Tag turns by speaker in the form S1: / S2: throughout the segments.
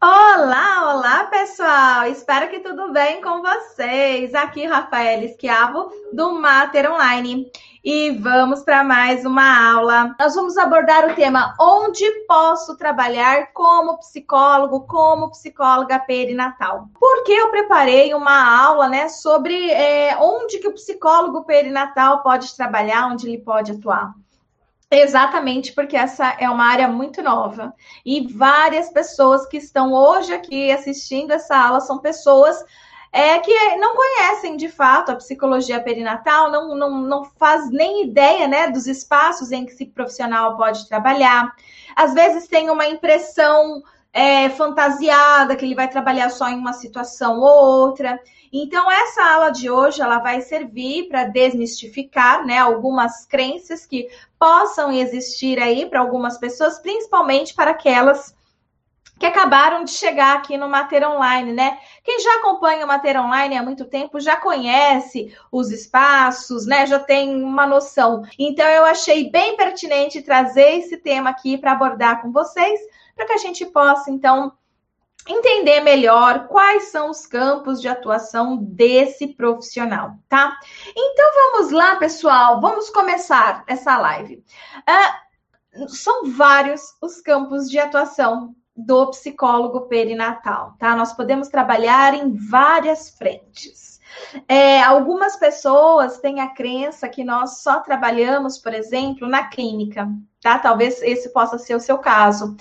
S1: Olá, olá pessoal! Espero que tudo bem com vocês. Aqui Rafael Esquiavo do Mater Online e vamos para mais uma aula. Nós vamos abordar o tema onde posso trabalhar como psicólogo, como psicóloga perinatal. Porque eu preparei uma aula, né, sobre é, onde que o psicólogo perinatal pode trabalhar, onde ele pode atuar. Exatamente, porque essa é uma área muito nova. E várias pessoas que estão hoje aqui assistindo essa aula são pessoas é, que não conhecem de fato a psicologia perinatal, não, não, não faz nem ideia né, dos espaços em que esse profissional pode trabalhar. Às vezes tem uma impressão é, fantasiada que ele vai trabalhar só em uma situação ou outra. Então, essa aula de hoje ela vai servir para desmistificar né, algumas crenças que possam existir aí para algumas pessoas, principalmente para aquelas que acabaram de chegar aqui no Mater Online, né? Quem já acompanha o Mater Online há muito tempo já conhece os espaços, né? Já tem uma noção. Então eu achei bem pertinente trazer esse tema aqui para abordar com vocês, para que a gente possa então entender melhor quais são os campos de atuação desse profissional, tá? Então vamos lá, pessoal, vamos começar essa live. Uh, são vários os campos de atuação do psicólogo perinatal, tá? Nós podemos trabalhar em várias frentes. É, algumas pessoas têm a crença que nós só trabalhamos, por exemplo, na clínica, tá? Talvez esse possa ser o seu caso.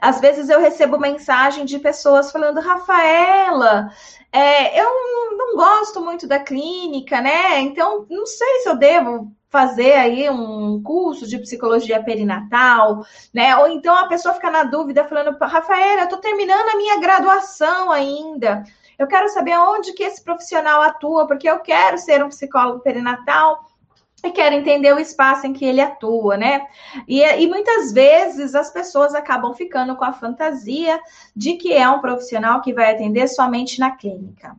S1: Às vezes eu recebo mensagem de pessoas falando, Rafaela, é, eu não gosto muito da clínica, né? Então, não sei se eu devo fazer aí um curso de psicologia perinatal, né? Ou então a pessoa fica na dúvida falando, Rafaela, eu tô terminando a minha graduação ainda. Eu quero saber onde que esse profissional atua, porque eu quero ser um psicólogo perinatal e quero entender o espaço em que ele atua, né? E, e, muitas vezes as pessoas acabam ficando com a fantasia de que é um profissional que vai atender somente na clínica.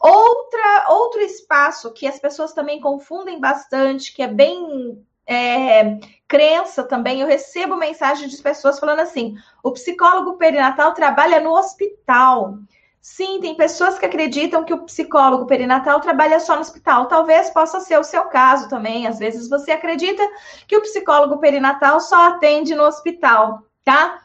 S1: Outra, outro espaço que as pessoas também confundem bastante, que é bem é, crença também, eu recebo mensagem de pessoas falando assim: o psicólogo perinatal trabalha no hospital. Sim, tem pessoas que acreditam que o psicólogo perinatal trabalha só no hospital. Talvez possa ser o seu caso também. Às vezes você acredita que o psicólogo perinatal só atende no hospital, tá?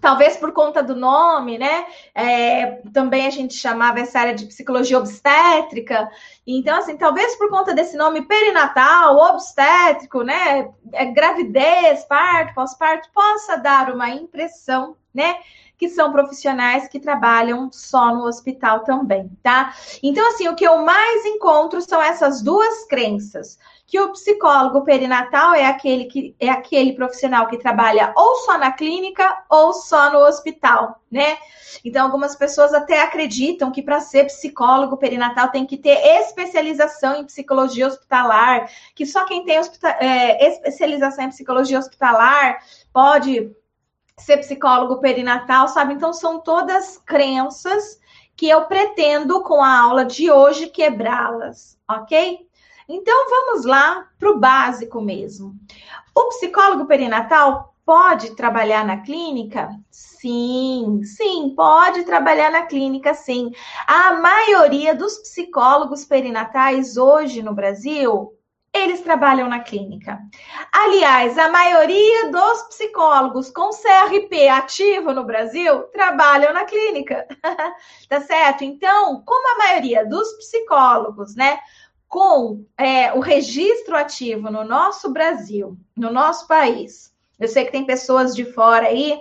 S1: Talvez por conta do nome, né? É, também a gente chamava essa área de psicologia obstétrica. Então, assim, talvez por conta desse nome perinatal, obstétrico, né? É, gravidez, parto, pós-parto, possa dar uma impressão, né? Que são profissionais que trabalham só no hospital também, tá? Então, assim, o que eu mais encontro são essas duas crenças. Que o psicólogo perinatal é aquele que é aquele profissional que trabalha ou só na clínica ou só no hospital, né? Então, algumas pessoas até acreditam que para ser psicólogo perinatal tem que ter especialização em psicologia hospitalar, que só quem tem é, especialização em psicologia hospitalar pode ser psicólogo perinatal, sabe? Então, são todas crenças que eu pretendo, com a aula de hoje, quebrá-las, ok? Então, vamos lá para o básico mesmo. O psicólogo perinatal pode trabalhar na clínica? Sim, sim, pode trabalhar na clínica, sim. A maioria dos psicólogos perinatais hoje no Brasil eles trabalham na clínica. Aliás, a maioria dos psicólogos com CRP ativo no Brasil trabalham na clínica. tá certo? Então, como a maioria dos psicólogos, né, com é, o registro ativo no nosso Brasil, no nosso país, eu sei que tem pessoas de fora aí.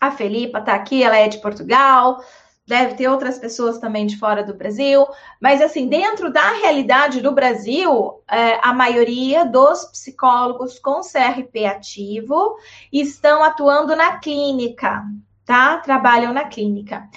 S1: A Felipa tá aqui, ela é de Portugal deve ter outras pessoas também de fora do Brasil, mas assim, dentro da realidade do Brasil, é, a maioria dos psicólogos com CRP ativo estão atuando na clínica, tá? Trabalham na clínica.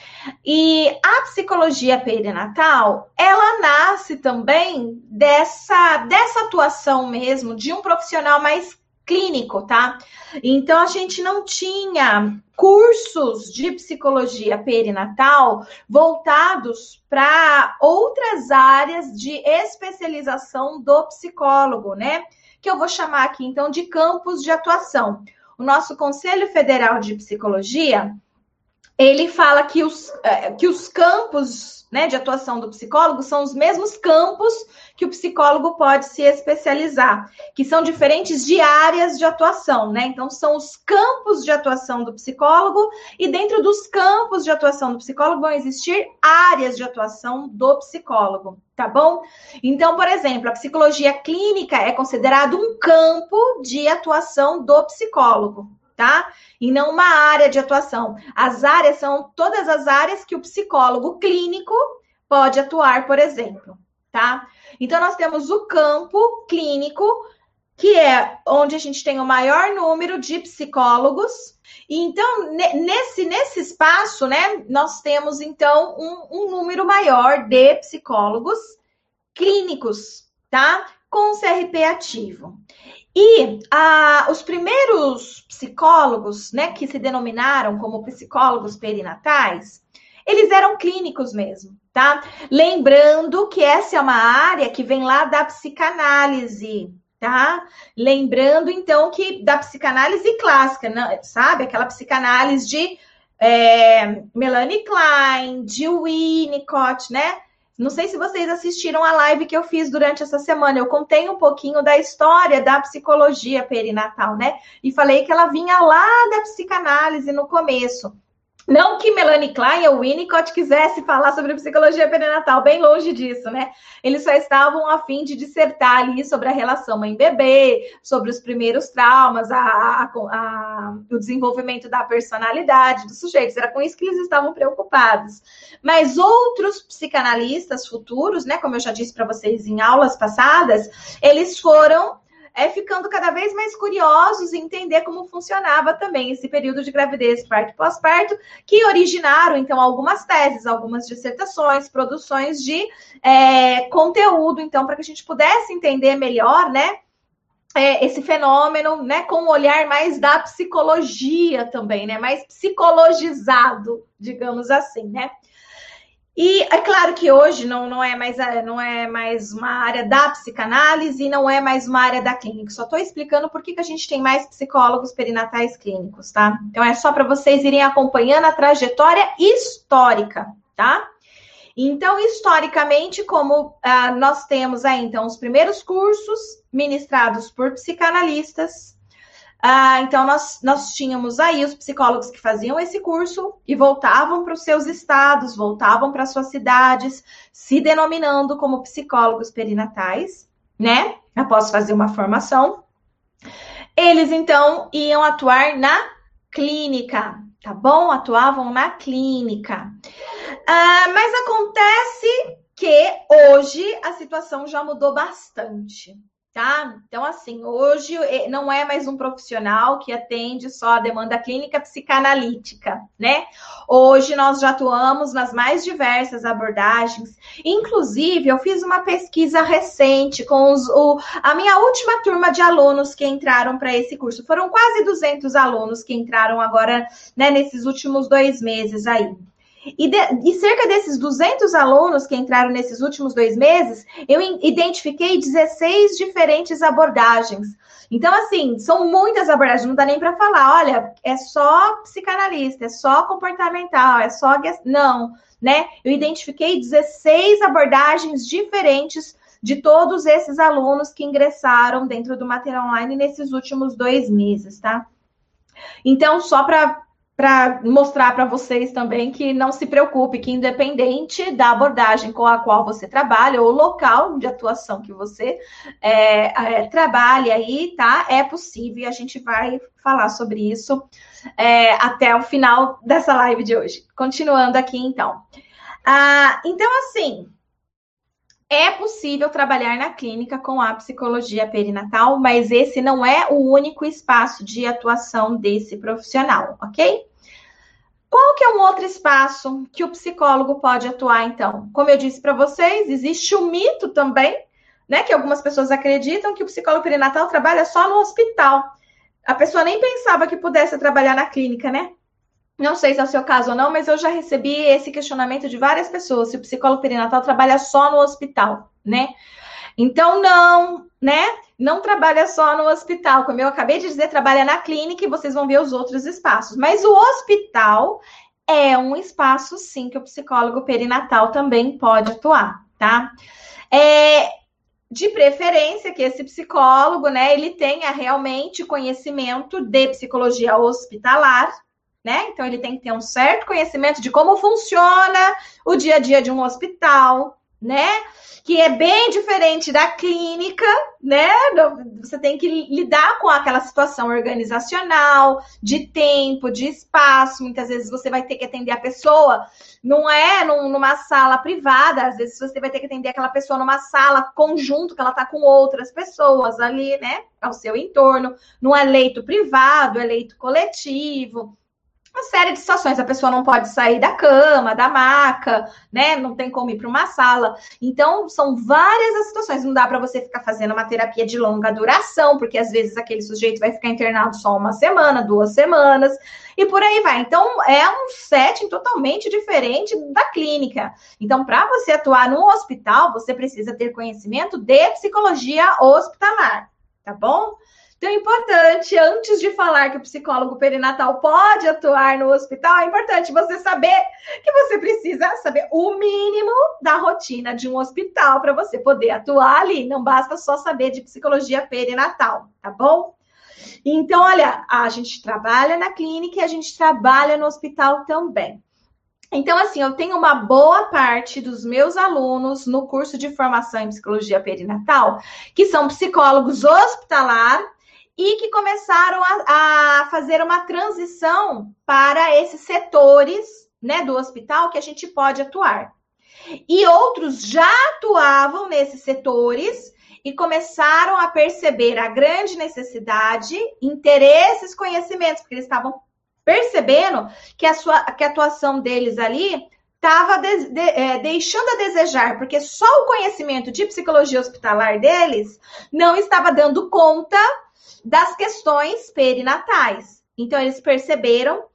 S1: E a psicologia perinatal, ela nasce também dessa, dessa atuação mesmo de um profissional mais clínico, tá? Então a gente não tinha cursos de psicologia perinatal voltados para outras áreas de especialização do psicólogo, né? Que eu vou chamar aqui então de campos de atuação. O nosso Conselho Federal de Psicologia ele fala que os, é, que os campos né, de atuação do psicólogo são os mesmos campos que o psicólogo pode se especializar, que são diferentes de áreas de atuação, né? Então, são os campos de atuação do psicólogo, e dentro dos campos de atuação do psicólogo vão existir áreas de atuação do psicólogo, tá bom? Então, por exemplo, a psicologia clínica é considerado um campo de atuação do psicólogo, tá? E não uma área de atuação. As áreas são todas as áreas que o psicólogo clínico pode atuar, por exemplo, tá? Então, nós temos o campo clínico, que é onde a gente tem o maior número de psicólogos. E então, nesse, nesse espaço, né, nós temos, então, um, um número maior de psicólogos clínicos, tá? Com CRP ativo. E ah, os primeiros psicólogos, né, que se denominaram como psicólogos perinatais, eles eram clínicos mesmo, tá? Lembrando que essa é uma área que vem lá da psicanálise, tá? Lembrando, então, que da psicanálise clássica, sabe? Aquela psicanálise de é, Melanie Klein, de Winnicott, né? Não sei se vocês assistiram a live que eu fiz durante essa semana. Eu contei um pouquinho da história da psicologia perinatal, né? E falei que ela vinha lá da psicanálise no começo. Não que Melanie Klein ou Winnicott quisesse falar sobre psicologia perinatal, bem longe disso, né? Eles só estavam a fim de dissertar ali sobre a relação mãe-bebê, sobre os primeiros traumas, a, a, a, o desenvolvimento da personalidade dos sujeitos. Era com isso que eles estavam preocupados. Mas outros psicanalistas futuros, né, como eu já disse para vocês em aulas passadas, eles foram é ficando cada vez mais curiosos em entender como funcionava também esse período de gravidez, parto pós-parto, que originaram, então, algumas teses, algumas dissertações, produções de é, conteúdo, então, para que a gente pudesse entender melhor, né? É, esse fenômeno, né, com um olhar mais da psicologia também, né, mais psicologizado, digamos assim, né. E é claro que hoje não, não, é mais, não é mais uma área da psicanálise, não é mais uma área da clínica. Só estou explicando por que, que a gente tem mais psicólogos perinatais clínicos, tá? Então é só para vocês irem acompanhando a trajetória histórica, tá? Então, historicamente, como ah, nós temos aí, então, os primeiros cursos ministrados por psicanalistas, ah, então, nós, nós tínhamos aí os psicólogos que faziam esse curso e voltavam para os seus estados, voltavam para suas cidades, se denominando como psicólogos perinatais, né? Após fazer uma formação. Eles, então, iam atuar na clínica, tá bom? Atuavam na clínica. Ah, mas acontece que hoje a situação já mudou bastante tá? Então, assim, hoje eh, não é mais um profissional que atende só a demanda clínica psicanalítica, né? Hoje nós já atuamos nas mais diversas abordagens. Inclusive, eu fiz uma pesquisa recente com os, o, a minha última turma de alunos que entraram para esse curso. Foram quase 200 alunos que entraram agora, né, nesses últimos dois meses aí. E, de, e, cerca desses 200 alunos que entraram nesses últimos dois meses, eu identifiquei 16 diferentes abordagens. Então, assim, são muitas abordagens, não dá nem para falar, olha, é só psicanalista, é só comportamental, é só. Não, né? Eu identifiquei 16 abordagens diferentes de todos esses alunos que ingressaram dentro do material online nesses últimos dois meses, tá? Então, só para para mostrar para vocês também que não se preocupe, que independente da abordagem com a qual você trabalha, ou local de atuação que você é, é, trabalhe aí, tá? É possível e a gente vai falar sobre isso é, até o final dessa live de hoje. Continuando aqui, então. Ah, então, assim, é possível trabalhar na clínica com a psicologia perinatal, mas esse não é o único espaço de atuação desse profissional, ok? Qual que é um outro espaço que o psicólogo pode atuar, então? Como eu disse para vocês, existe o mito também, né? Que algumas pessoas acreditam que o psicólogo perinatal trabalha só no hospital. A pessoa nem pensava que pudesse trabalhar na clínica, né? Não sei se é o seu caso ou não, mas eu já recebi esse questionamento de várias pessoas, se o psicólogo perinatal trabalha só no hospital, né? Então, não, né? Não trabalha só no hospital. Como eu acabei de dizer, trabalha na clínica e vocês vão ver os outros espaços. Mas o hospital é um espaço, sim, que o psicólogo perinatal também pode atuar, tá? É, de preferência que esse psicólogo, né, ele tenha realmente conhecimento de psicologia hospitalar, né? Então ele tem que ter um certo conhecimento de como funciona o dia a dia de um hospital, né? Que é bem diferente da clínica, né? Você tem que lidar com aquela situação organizacional, de tempo, de espaço. Muitas vezes você vai ter que atender a pessoa, não é numa sala privada, às vezes você vai ter que atender aquela pessoa numa sala conjunto, que ela tá com outras pessoas ali, né? Ao seu entorno. Não é leito privado, é leito coletivo uma série de situações. A pessoa não pode sair da cama, da maca, né? Não tem como ir para uma sala. Então, são várias as situações. Não dá para você ficar fazendo uma terapia de longa duração, porque às vezes aquele sujeito vai ficar internado só uma semana, duas semanas, e por aí vai. Então, é um setting totalmente diferente da clínica. Então, para você atuar no hospital, você precisa ter conhecimento de psicologia hospitalar, tá bom? Então, é importante, antes de falar que o psicólogo perinatal pode atuar no hospital, é importante você saber que você precisa saber o mínimo da rotina de um hospital para você poder atuar ali. Não basta só saber de psicologia perinatal, tá bom? Então, olha, a gente trabalha na clínica e a gente trabalha no hospital também. Então, assim, eu tenho uma boa parte dos meus alunos no curso de formação em psicologia perinatal que são psicólogos hospitalar e que começaram a, a fazer uma transição para esses setores né, do hospital que a gente pode atuar. E outros já atuavam nesses setores e começaram a perceber a grande necessidade, interesses, conhecimentos, porque eles estavam percebendo que a, sua, que a atuação deles ali estava de, de, é, deixando a desejar, porque só o conhecimento de psicologia hospitalar deles não estava dando conta das questões perinatais. Então, eles perceberam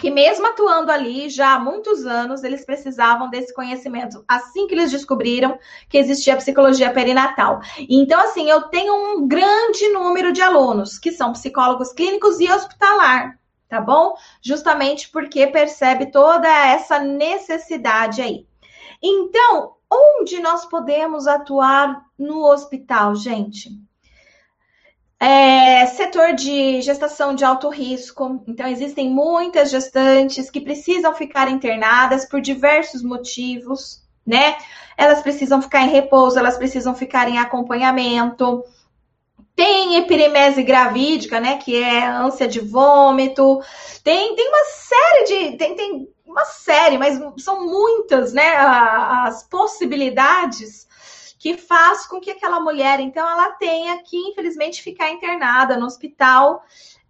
S1: que, mesmo atuando ali já há muitos anos, eles precisavam desse conhecimento assim que eles descobriram que existia psicologia perinatal. Então, assim, eu tenho um grande número de alunos que são psicólogos clínicos e hospitalar, tá bom? Justamente porque percebe toda essa necessidade aí. Então, onde nós podemos atuar no hospital, gente? É, setor de gestação de alto risco. Então, existem muitas gestantes que precisam ficar internadas por diversos motivos, né? Elas precisam ficar em repouso, elas precisam ficar em acompanhamento. Tem epirimese gravídica, né? Que é ânsia de vômito. Tem, tem uma série de. Tem, tem uma série, mas são muitas, né? As possibilidades que faz com que aquela mulher, então, ela tenha que, infelizmente, ficar internada no hospital,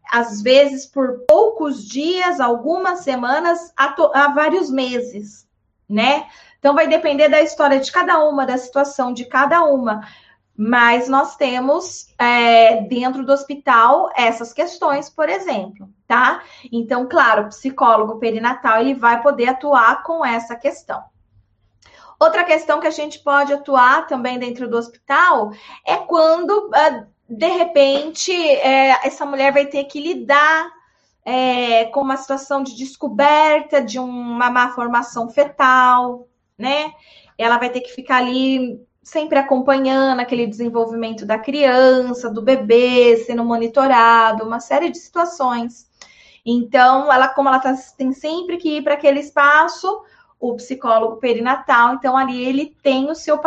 S1: às vezes por poucos dias, algumas semanas, a, a vários meses, né? Então, vai depender da história de cada uma, da situação de cada uma. Mas nós temos é, dentro do hospital essas questões, por exemplo, tá? Então, claro, o psicólogo perinatal ele vai poder atuar com essa questão. Outra questão que a gente pode atuar também dentro do hospital é quando, ah, de repente, é, essa mulher vai ter que lidar é, com uma situação de descoberta de uma má formação fetal, né? Ela vai ter que ficar ali sempre acompanhando aquele desenvolvimento da criança, do bebê, sendo monitorado, uma série de situações. Então, ela, como ela tá, tem sempre que ir para aquele espaço, o psicólogo perinatal, então ali ele tem o seu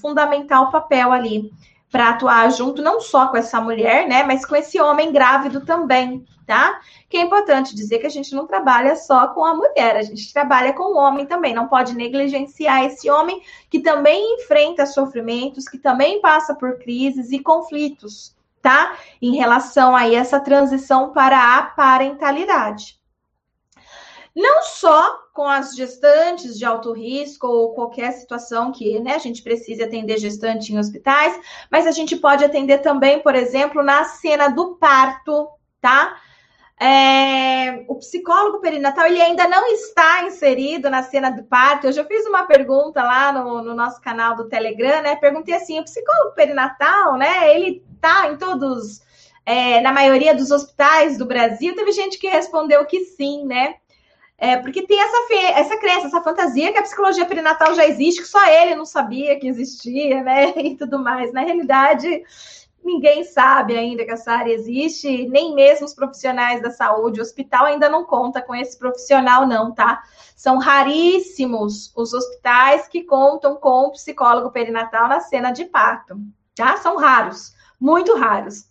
S1: fundamental papel ali para atuar junto não só com essa mulher, né, mas com esse homem grávido também, tá? Que é importante dizer que a gente não trabalha só com a mulher, a gente trabalha com o homem também, não pode negligenciar esse homem que também enfrenta sofrimentos, que também passa por crises e conflitos, tá? Em relação a essa transição para a parentalidade. Não só com as gestantes de alto risco ou qualquer situação que né, a gente precise atender gestante em hospitais, mas a gente pode atender também, por exemplo, na cena do parto, tá? É, o psicólogo perinatal ele ainda não está inserido na cena do parto. Eu já fiz uma pergunta lá no, no nosso canal do Telegram, né? Perguntei assim: o psicólogo perinatal, né? Ele tá em todos, é, na maioria dos hospitais do Brasil. Teve gente que respondeu que sim, né? É, porque tem essa, essa crença, essa fantasia que a psicologia perinatal já existe, que só ele não sabia que existia, né? E tudo mais. Na realidade, ninguém sabe ainda que essa área existe, nem mesmo os profissionais da saúde. O hospital ainda não conta com esse profissional, não, tá? São raríssimos os hospitais que contam com psicólogo perinatal na cena de parto, tá? São raros, muito raros.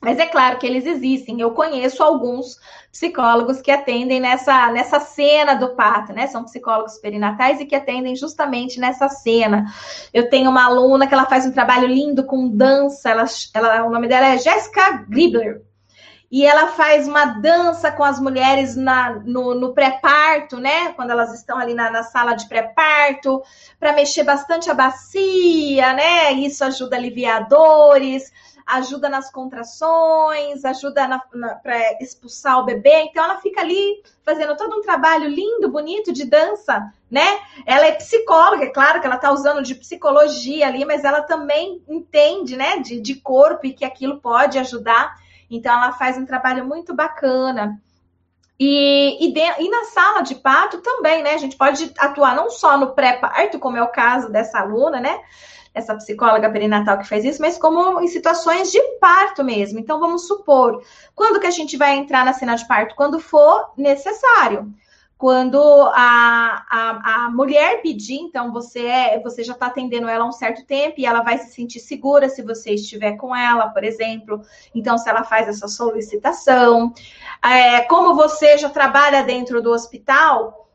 S1: Mas é claro que eles existem. Eu conheço alguns psicólogos que atendem nessa, nessa cena do parto, né? São psicólogos perinatais e que atendem justamente nessa cena. Eu tenho uma aluna que ela faz um trabalho lindo com dança. Ela, ela, o nome dela é Jessica Gribler. E ela faz uma dança com as mulheres na, no, no pré-parto, né? Quando elas estão ali na, na sala de pré-parto, para mexer bastante a bacia, né? Isso ajuda a aliviar dores ajuda nas contrações, ajuda para expulsar o bebê. Então, ela fica ali fazendo todo um trabalho lindo, bonito de dança, né? Ela é psicóloga, é claro que ela está usando de psicologia ali, mas ela também entende, né, de, de corpo e que aquilo pode ajudar. Então, ela faz um trabalho muito bacana. E, e, de, e, na sala de parto também, né? A gente pode atuar não só no pré-parto, como é o caso dessa aluna, né? Essa psicóloga perinatal que faz isso, mas como em situações de parto mesmo. Então, vamos supor, quando que a gente vai entrar na cena de parto? Quando for necessário. Quando a, a, a mulher pedir, então você é, você já está atendendo ela há um certo tempo e ela vai se sentir segura se você estiver com ela, por exemplo. Então, se ela faz essa solicitação, é, como você já trabalha dentro do hospital,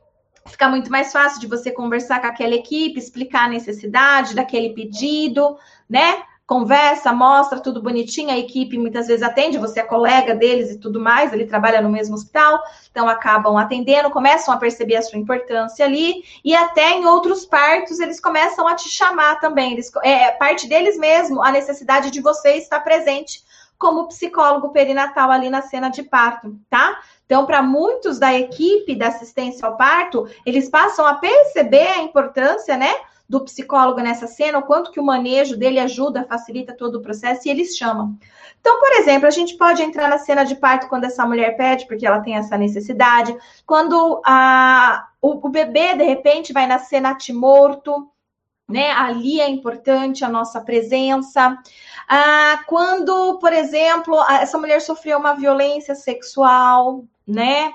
S1: fica muito mais fácil de você conversar com aquela equipe, explicar a necessidade daquele pedido, né? Conversa, mostra tudo bonitinho, a equipe muitas vezes atende, você é colega deles e tudo mais, ele trabalha no mesmo hospital, então acabam atendendo, começam a perceber a sua importância ali, e até em outros partos eles começam a te chamar também, eles, é parte deles mesmo a necessidade de você estar presente como psicólogo perinatal ali na cena de parto, tá? Então, para muitos da equipe da assistência ao parto, eles passam a perceber a importância, né, do psicólogo nessa cena, o quanto que o manejo dele ajuda, facilita todo o processo e eles chamam. Então, por exemplo, a gente pode entrar na cena de parto quando essa mulher pede, porque ela tem essa necessidade, quando a, o, o bebê, de repente, vai nascer natimorto, né? Ali é importante a nossa presença. Ah, quando, por exemplo, essa mulher sofreu uma violência sexual, né?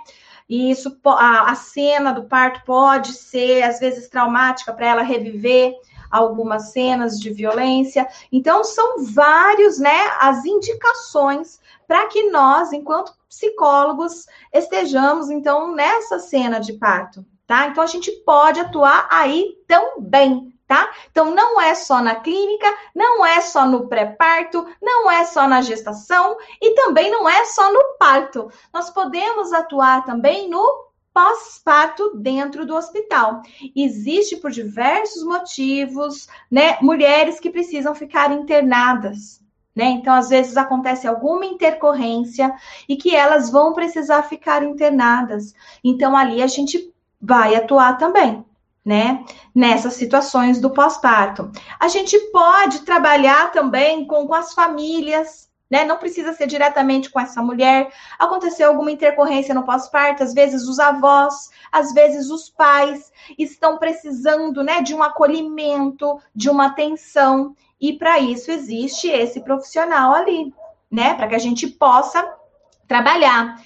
S1: E isso, a, a cena do parto pode ser, às vezes, traumática para ela reviver algumas cenas de violência. Então, são vários, né, as indicações para que nós, enquanto psicólogos, estejamos, então, nessa cena de parto, tá? Então, a gente pode atuar aí também, tá? Então, não é só na clínica, não é só no pré-parto, não é só na gestação e também não é só no parto. Nós podemos atuar também no pós-parto dentro do hospital. Existe por diversos motivos, né, mulheres que precisam ficar internadas. Né? Então, às vezes acontece alguma intercorrência e que elas vão precisar ficar internadas. Então, ali a gente vai atuar também né? Nessas situações do pós-parto. A gente pode trabalhar também com, com as famílias, né? Não precisa ser diretamente com essa mulher. Aconteceu alguma intercorrência no pós-parto, às vezes os avós, às vezes os pais estão precisando, né, de um acolhimento, de uma atenção, e para isso existe esse profissional ali, né, para que a gente possa trabalhar.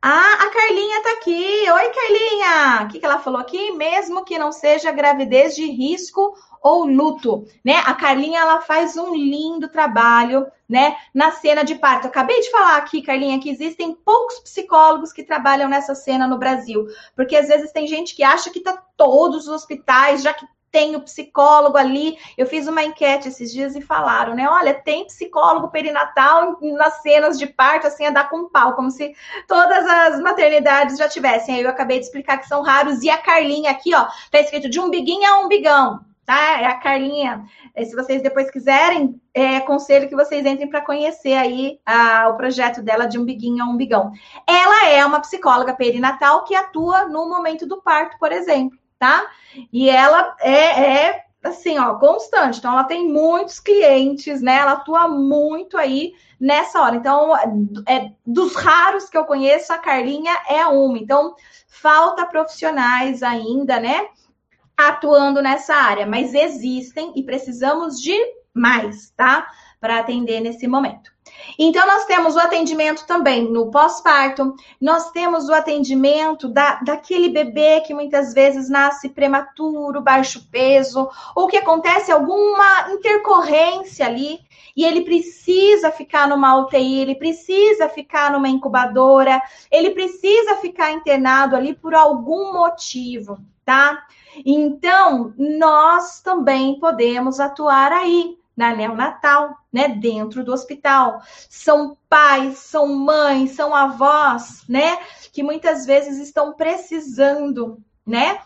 S1: Ah, a Carlinha tá aqui. Oi, Carlinha. O que, que ela falou aqui? Mesmo que não seja gravidez de risco ou luto, né? A Carlinha ela faz um lindo trabalho, né, na cena de parto. Eu acabei de falar aqui, Carlinha, que existem poucos psicólogos que trabalham nessa cena no Brasil, porque às vezes tem gente que acha que tá todos os hospitais, já que tem o psicólogo ali. Eu fiz uma enquete esses dias e falaram, né? Olha, tem psicólogo perinatal nas cenas de parto, assim, a dar com pau, como se todas as maternidades já tivessem. Aí eu acabei de explicar que são raros. E a Carlinha aqui, ó, tá escrito de umbiguinho a umbigão, tá? É a Carlinha. É, se vocês depois quiserem, é aconselho que vocês entrem para conhecer aí a, o projeto dela de umbiguinho a umbigão. Ela é uma psicóloga perinatal que atua no momento do parto, por exemplo tá? E ela é, é assim, ó, constante. Então, ela tem muitos clientes, né? Ela atua muito aí nessa hora. Então, é, dos raros que eu conheço, a Carlinha é uma. Então, falta profissionais ainda, né? Atuando nessa área, mas existem e precisamos de mais, tá? Para atender nesse momento. Então, nós temos o atendimento também no pós-parto, nós temos o atendimento da, daquele bebê que muitas vezes nasce prematuro, baixo peso, ou que acontece alguma intercorrência ali e ele precisa ficar numa UTI, ele precisa ficar numa incubadora, ele precisa ficar internado ali por algum motivo, tá? Então, nós também podemos atuar aí na neonatal, né, dentro do hospital. São pais, são mães, são avós, né, que muitas vezes estão precisando, né,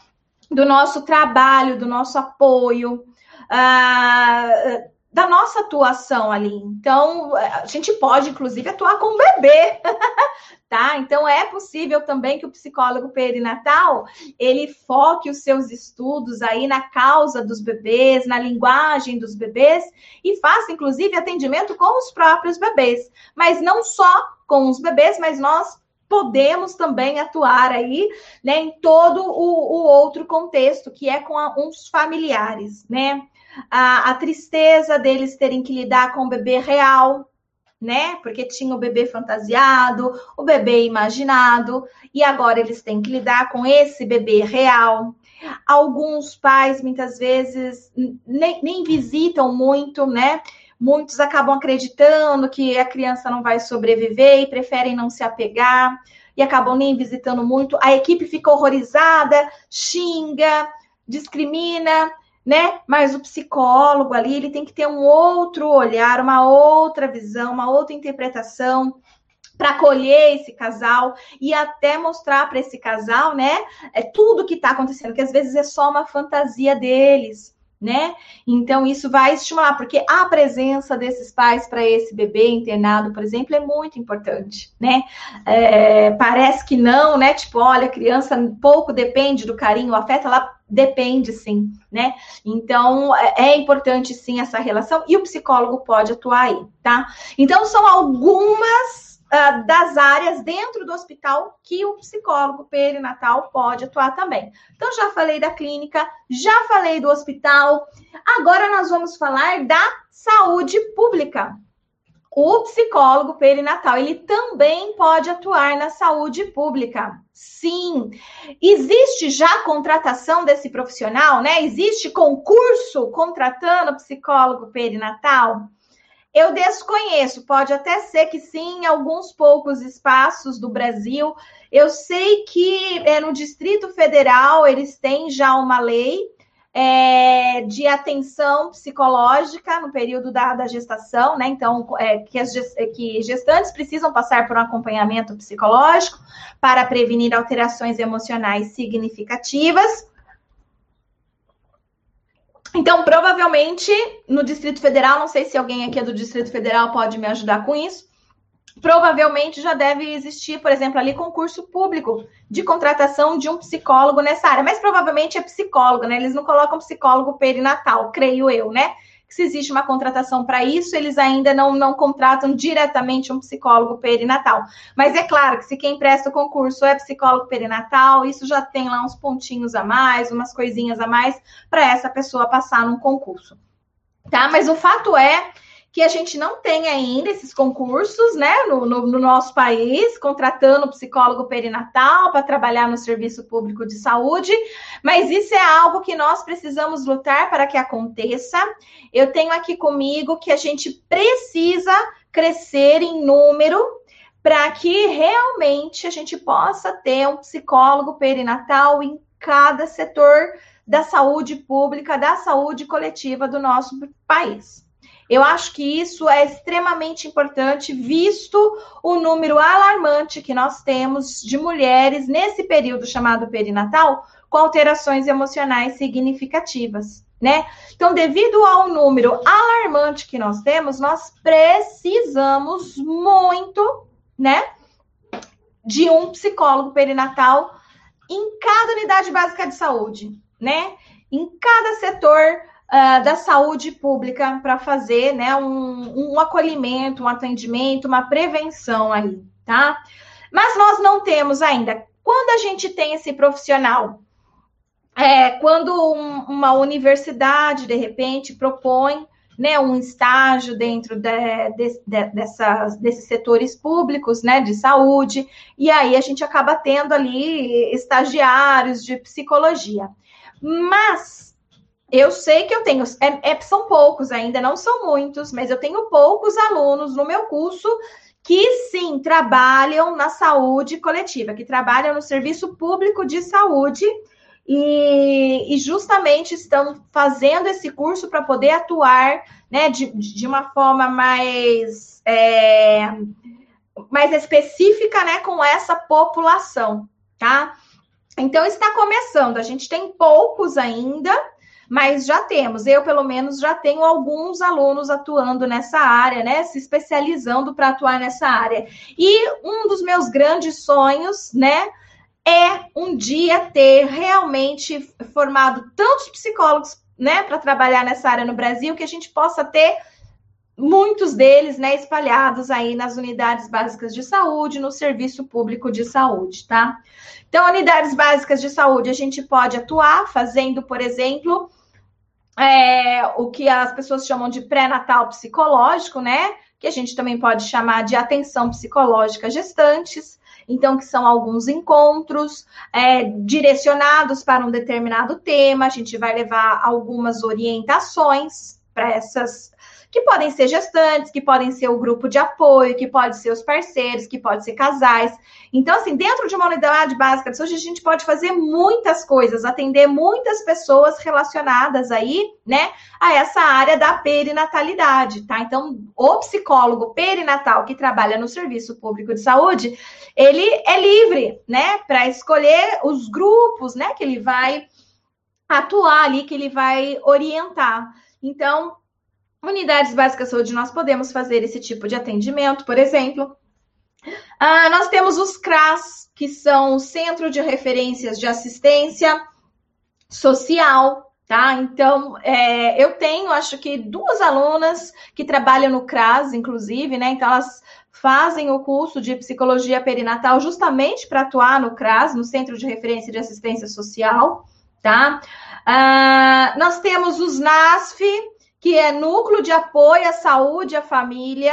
S1: do nosso trabalho, do nosso apoio, ah, da nossa atuação ali. Então, a gente pode, inclusive, atuar com o bebê, tá? Então é possível também que o psicólogo perinatal ele foque os seus estudos aí na causa dos bebês, na linguagem dos bebês e faça inclusive atendimento com os próprios bebês, mas não só com os bebês, mas nós podemos também atuar aí, né, em todo o, o outro contexto, que é com a, uns familiares, né? A, a tristeza deles terem que lidar com o bebê real, né? Porque tinha o bebê fantasiado, o bebê imaginado, e agora eles têm que lidar com esse bebê real. Alguns pais, muitas vezes, nem, nem visitam muito, né? Muitos acabam acreditando que a criança não vai sobreviver e preferem não se apegar e acabam nem visitando muito. A equipe fica horrorizada, xinga, discrimina né? Mas o psicólogo ali, ele tem que ter um outro olhar, uma outra visão, uma outra interpretação para acolher esse casal e até mostrar para esse casal, né, é tudo que está acontecendo, que às vezes é só uma fantasia deles, né? Então isso vai estimular, porque a presença desses pais para esse bebê internado, por exemplo, é muito importante, né? É, parece que não, né? Tipo, olha, criança pouco depende do carinho, o afeto, ela Depende, sim, né? Então, é, é importante, sim, essa relação e o psicólogo pode atuar aí, tá? Então, são algumas uh, das áreas dentro do hospital que o psicólogo perinatal pode atuar também. Então, já falei da clínica, já falei do hospital, agora nós vamos falar da saúde pública. O psicólogo perinatal, ele também pode atuar na saúde pública. Sim. Existe já contratação desse profissional, né? Existe concurso contratando psicólogo perinatal? Eu desconheço, pode até ser que sim, em alguns poucos espaços do Brasil. Eu sei que é, no Distrito Federal eles têm já uma lei é, de atenção psicológica no período da, da gestação, né? Então, é, que, as, que gestantes precisam passar por um acompanhamento psicológico para prevenir alterações emocionais significativas. Então, provavelmente, no Distrito Federal, não sei se alguém aqui é do Distrito Federal pode me ajudar com isso, provavelmente já deve existir, por exemplo, ali concurso público de contratação de um psicólogo nessa área, mas provavelmente é psicólogo, né? Eles não colocam psicólogo perinatal, creio eu, né? Que se existe uma contratação para isso, eles ainda não, não contratam diretamente um psicólogo perinatal. Mas é claro que se quem presta o concurso é psicólogo perinatal, isso já tem lá uns pontinhos a mais, umas coisinhas a mais para essa pessoa passar num concurso. Tá? Mas o fato é que a gente não tem ainda esses concursos, né, no, no, no nosso país, contratando psicólogo perinatal para trabalhar no serviço público de saúde, mas isso é algo que nós precisamos lutar para que aconteça. Eu tenho aqui comigo que a gente precisa crescer em número para que realmente a gente possa ter um psicólogo perinatal em cada setor da saúde pública, da saúde coletiva do nosso país. Eu acho que isso é extremamente importante, visto o número alarmante que nós temos de mulheres nesse período chamado perinatal com alterações emocionais significativas. Né? Então, devido ao número alarmante que nós temos, nós precisamos muito, né, de um psicólogo perinatal em cada unidade básica de saúde, né? Em cada setor uh, da saúde pública para fazer né, um, um acolhimento, um atendimento, uma prevenção aí, tá? Mas nós não temos ainda. Quando a gente tem esse profissional, é, quando um, uma universidade, de repente, propõe né, um estágio dentro de, de, de, dessas, desses setores públicos né, de saúde, e aí a gente acaba tendo ali estagiários de psicologia. Mas eu sei que eu tenho, é, é, são poucos ainda, não são muitos, mas eu tenho poucos alunos no meu curso que sim trabalham na saúde coletiva, que trabalham no serviço público de saúde e, e justamente estão fazendo esse curso para poder atuar né, de, de uma forma mais, é, mais específica né, com essa população, tá? Então está começando, a gente tem poucos ainda, mas já temos. Eu, pelo menos, já tenho alguns alunos atuando nessa área, né? Se especializando para atuar nessa área. E um dos meus grandes sonhos, né? É um dia ter realmente formado tantos psicólogos, né, para trabalhar nessa área no Brasil, que a gente possa ter muitos deles, né, espalhados aí nas unidades básicas de saúde, no serviço público de saúde, tá? Então, unidades básicas de saúde, a gente pode atuar fazendo, por exemplo, é, o que as pessoas chamam de pré-natal psicológico, né? Que a gente também pode chamar de atenção psicológica gestantes. Então, que são alguns encontros é, direcionados para um determinado tema. A gente vai levar algumas orientações para essas que podem ser gestantes, que podem ser o grupo de apoio, que pode ser os parceiros, que pode ser casais. Então, assim, dentro de uma unidade básica de saúde, a gente pode fazer muitas coisas, atender muitas pessoas relacionadas aí, né, a essa área da perinatalidade, tá? Então, o psicólogo perinatal que trabalha no serviço público de saúde, ele é livre, né, para escolher os grupos, né, que ele vai atuar ali, que ele vai orientar. Então, Unidades básicas de saúde, nós podemos fazer esse tipo de atendimento, por exemplo. Ah, nós temos os CRAS, que são o Centro de Referências de Assistência Social, tá? Então, é, eu tenho, acho que duas alunas que trabalham no CRAS, inclusive, né? Então, elas fazem o curso de psicologia perinatal justamente para atuar no CRAS, no Centro de Referência de Assistência Social, tá? Ah, nós temos os NASF, que é Núcleo de Apoio à Saúde à Família,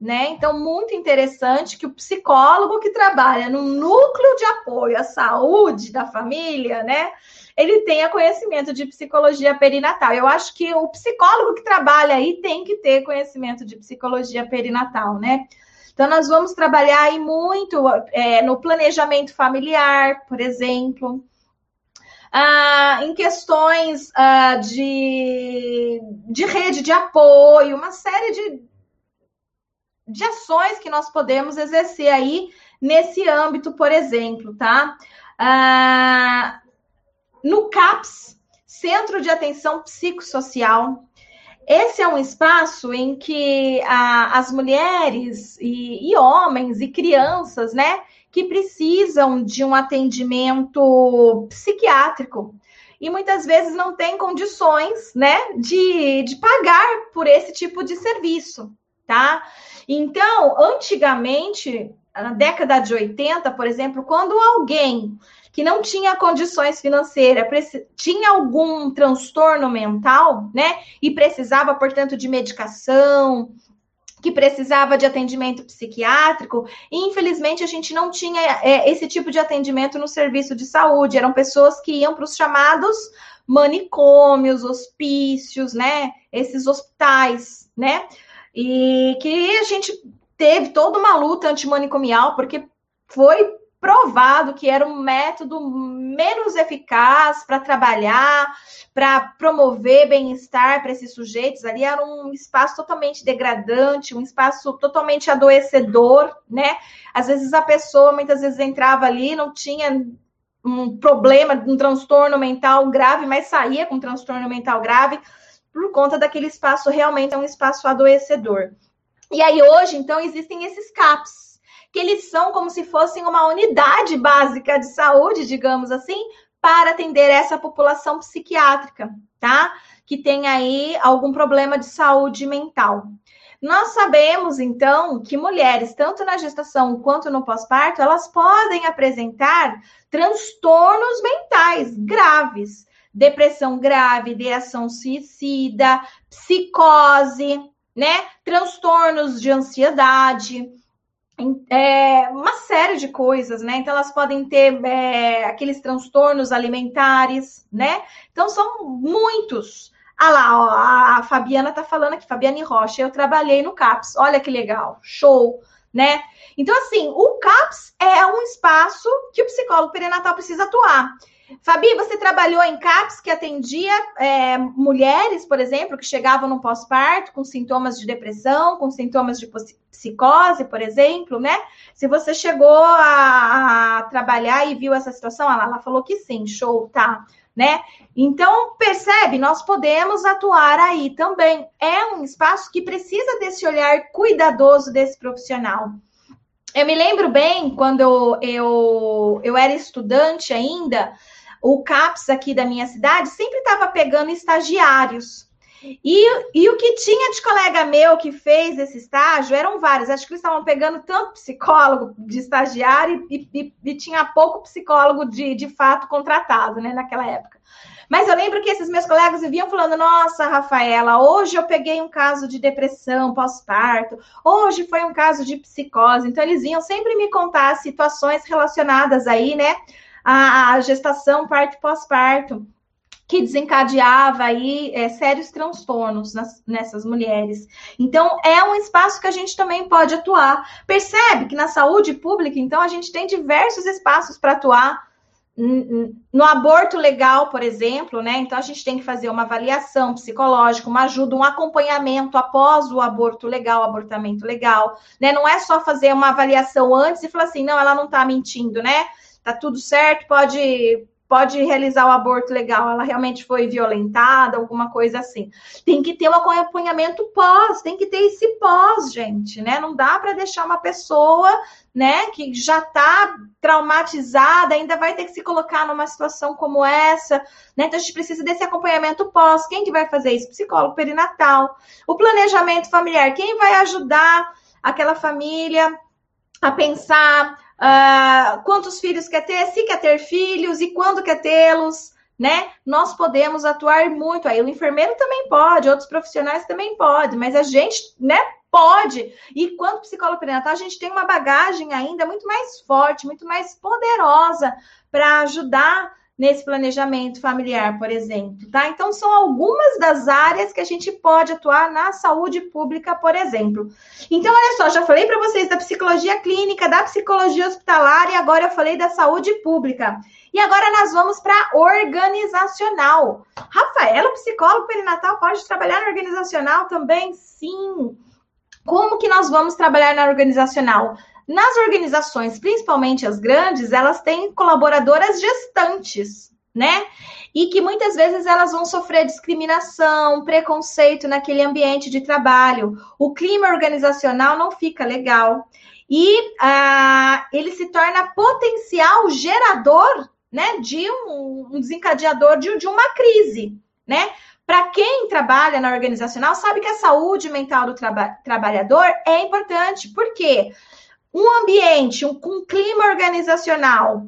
S1: né? Então, muito interessante que o psicólogo que trabalha no núcleo de apoio à saúde da família, né? Ele tenha conhecimento de psicologia perinatal. Eu acho que o psicólogo que trabalha aí tem que ter conhecimento de psicologia perinatal, né? Então, nós vamos trabalhar aí muito é, no planejamento familiar, por exemplo, ah, em questões ah, de, de rede de apoio, uma série de, de ações que nós podemos exercer aí nesse âmbito, por exemplo, tá? Ah, no CAPS, Centro de Atenção Psicossocial, esse é um espaço em que a, as mulheres e, e, homens e crianças, né, que precisam de um atendimento psiquiátrico e muitas vezes não têm condições, né, de, de pagar por esse tipo de serviço, tá? Então, antigamente, na década de 80, por exemplo, quando alguém que não tinha condições financeiras, tinha algum transtorno mental, né, e precisava, portanto, de medicação, que precisava de atendimento psiquiátrico, e infelizmente a gente não tinha é, esse tipo de atendimento no serviço de saúde. Eram pessoas que iam para os chamados manicômios, hospícios, né? Esses hospitais, né? E que a gente teve toda uma luta antimanicomial, porque foi provado que era um método menos eficaz para trabalhar, para promover bem-estar para esses sujeitos. Ali era um espaço totalmente degradante, um espaço totalmente adoecedor, né? Às vezes a pessoa muitas vezes entrava ali, não tinha um problema, um transtorno mental grave, mas saía com um transtorno mental grave por conta daquele espaço realmente é um espaço adoecedor. E aí hoje, então, existem esses CAPs, que eles são como se fossem uma unidade básica de saúde, digamos assim, para atender essa população psiquiátrica, tá? Que tem aí algum problema de saúde mental. Nós sabemos, então, que mulheres, tanto na gestação quanto no pós-parto, elas podem apresentar transtornos mentais graves, depressão grave, ideação suicida, psicose, né? Transtornos de ansiedade, é, uma série de coisas, né? Então, elas podem ter é, aqueles transtornos alimentares, né? Então, são muitos. Ah lá, ó, a Fabiana tá falando aqui, Fabiane Rocha, eu trabalhei no CAPS, olha que legal, show, né? Então, assim, o CAPS é um espaço que o psicólogo perinatal precisa atuar. Fabi, você trabalhou em CAPS que atendia é, mulheres, por exemplo, que chegavam no pós-parto com sintomas de depressão, com sintomas de psicose, por exemplo, né? Se você chegou a, a trabalhar e viu essa situação, ela, ela falou que sim, show, tá, né? Então, percebe, nós podemos atuar aí também. É um espaço que precisa desse olhar cuidadoso desse profissional. Eu me lembro bem quando eu, eu, eu era estudante ainda, o CAPS aqui da minha cidade sempre estava pegando estagiários. E, e o que tinha de colega meu que fez esse estágio eram vários. Acho que eles estavam pegando tanto psicólogo de estagiário e, e, e tinha pouco psicólogo de, de fato contratado, né, naquela época. Mas eu lembro que esses meus colegas vinham falando: Nossa, Rafaela, hoje eu peguei um caso de depressão pós-parto, hoje foi um caso de psicose. Então, eles vinham sempre me contar situações relacionadas aí, né, a, gestação, parto pós-parto, que desencadeava aí é, sérios transtornos nas, nessas mulheres. Então, é um espaço que a gente também pode atuar. Percebe que na saúde pública, então, a gente tem diversos espaços para atuar. No aborto legal, por exemplo, né? Então a gente tem que fazer uma avaliação psicológica, uma ajuda, um acompanhamento após o aborto legal, abortamento legal, né? Não é só fazer uma avaliação antes e falar assim, não, ela não está mentindo, né? Tá tudo certo, pode pode realizar o aborto legal, ela realmente foi violentada, alguma coisa assim. Tem que ter um acompanhamento pós, tem que ter esse pós, gente, né? Não dá para deixar uma pessoa, né, que já tá traumatizada, ainda vai ter que se colocar numa situação como essa, né? Então a gente precisa desse acompanhamento pós. Quem que vai fazer isso? Psicólogo perinatal. O planejamento familiar, quem vai ajudar aquela família a pensar uh, quantos filhos quer ter, se quer ter filhos e quando quer tê-los, né? Nós podemos atuar muito. Aí o enfermeiro também pode, outros profissionais também podem, mas a gente, né? Pode. E quanto psicólogo perinatal, a gente tem uma bagagem ainda muito mais forte, muito mais poderosa para ajudar nesse planejamento familiar, por exemplo, tá? Então, são algumas das áreas que a gente pode atuar na saúde pública, por exemplo. Então, olha só, já falei para vocês da psicologia clínica, da psicologia hospitalar e agora eu falei da saúde pública. E agora nós vamos para organizacional. Rafaela, psicólogo perinatal, pode trabalhar na organizacional também? Sim. Como que nós vamos trabalhar na organizacional? Nas organizações, principalmente as grandes, elas têm colaboradoras gestantes, né? E que muitas vezes elas vão sofrer discriminação, preconceito naquele ambiente de trabalho. O clima organizacional não fica legal. E ah, ele se torna potencial gerador né, de um, um desencadeador de, de uma crise, né? Para quem trabalha na organizacional, sabe que a saúde mental do traba trabalhador é importante. Por quê? Um ambiente um, com um clima organizacional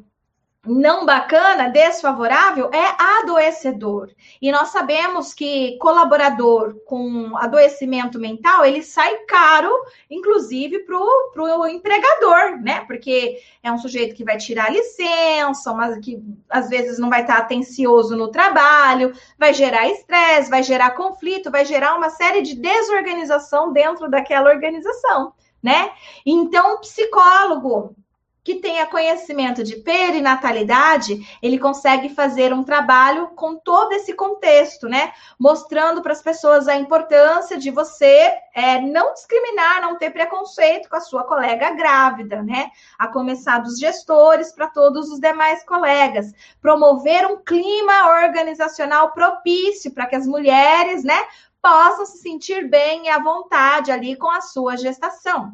S1: não bacana, desfavorável, é adoecedor. E nós sabemos que colaborador com adoecimento mental, ele sai caro, inclusive, para o empregador, né? Porque é um sujeito que vai tirar licença, mas que às vezes não vai estar atencioso no trabalho, vai gerar estresse, vai gerar conflito, vai gerar uma série de desorganização dentro daquela organização né? Então, o psicólogo que tenha conhecimento de perinatalidade, ele consegue fazer um trabalho com todo esse contexto, né? Mostrando para as pessoas a importância de você é, não discriminar, não ter preconceito com a sua colega grávida, né? A começar dos gestores para todos os demais colegas. Promover um clima organizacional propício para que as mulheres, né, possam se sentir bem e à vontade ali com a sua gestação.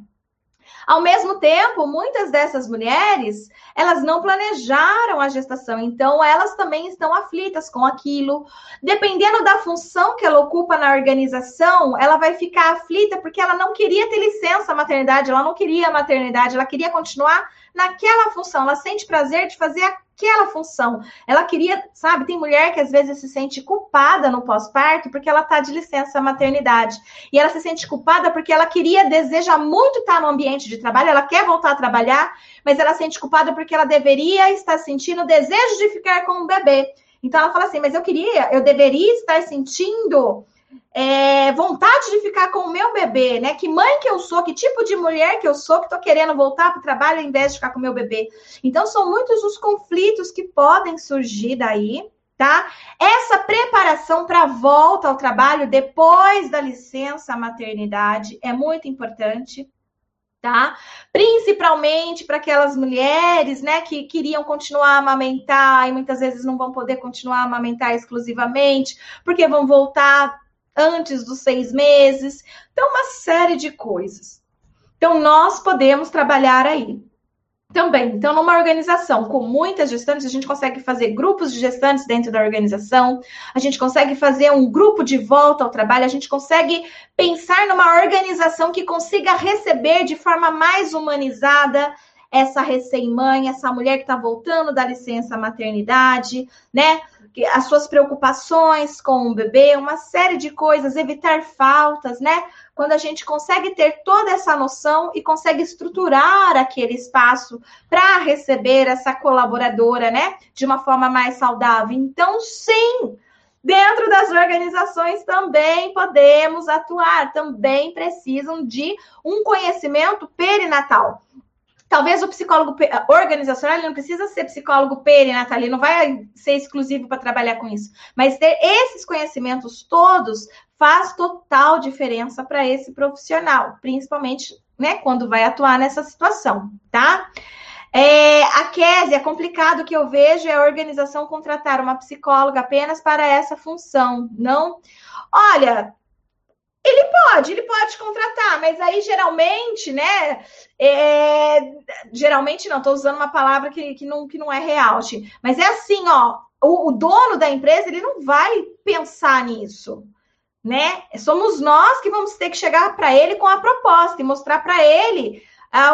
S1: Ao mesmo tempo, muitas dessas mulheres, elas não planejaram a gestação, então elas também estão aflitas com aquilo. Dependendo da função que ela ocupa na organização, ela vai ficar aflita porque ela não queria ter licença maternidade, ela não queria maternidade, ela queria continuar naquela função, ela sente prazer de fazer aquela função. Ela queria, sabe, tem mulher que às vezes se sente culpada no pós-parto porque ela tá de licença maternidade. E ela se sente culpada porque ela queria, deseja muito estar no ambiente de trabalho, ela quer voltar a trabalhar, mas ela sente culpada porque ela deveria estar sentindo o desejo de ficar com o bebê. Então ela fala assim: "Mas eu queria, eu deveria estar sentindo é, vontade de ficar com o meu bebê, né? Que mãe que eu sou, que tipo de mulher que eu sou, que tô querendo voltar para o trabalho ao invés de ficar com o meu bebê. Então, são muitos os conflitos que podem surgir daí, tá? Essa preparação para volta ao trabalho depois da licença maternidade é muito importante. Tá? Principalmente para aquelas mulheres, né, que queriam continuar a amamentar e muitas vezes não vão poder continuar a amamentar exclusivamente, porque vão voltar antes dos seis meses. Então, uma série de coisas. Então, nós podemos trabalhar aí. Também, então, numa organização com muitas gestantes, a gente consegue fazer grupos de gestantes dentro da organização, a gente consegue fazer um grupo de volta ao trabalho, a gente consegue pensar numa organização que consiga receber de forma mais humanizada essa recém-mãe, essa mulher que está voltando da licença maternidade, né? As suas preocupações com o bebê, uma série de coisas, evitar faltas, né? Quando a gente consegue ter toda essa noção e consegue estruturar aquele espaço para receber essa colaboradora, né? De uma forma mais saudável. Então, sim, dentro das organizações também podemos atuar, também precisam de um conhecimento perinatal. Talvez o psicólogo organizacional ele não precisa ser psicólogo perinatal, ele não vai ser exclusivo para trabalhar com isso. Mas ter esses conhecimentos todos faz total diferença para esse profissional, principalmente né, quando vai atuar nessa situação, tá? É, a Kézia, é complicado que eu vejo é a organização contratar uma psicóloga apenas para essa função. Não. Olha, ele pode, ele pode contratar, mas aí geralmente, né? É, geralmente não, estou usando uma palavra que, que, não, que não é real, mas é assim, ó, o, o dono da empresa ele não vai pensar nisso, né? Somos nós que vamos ter que chegar para ele com a proposta e mostrar para ele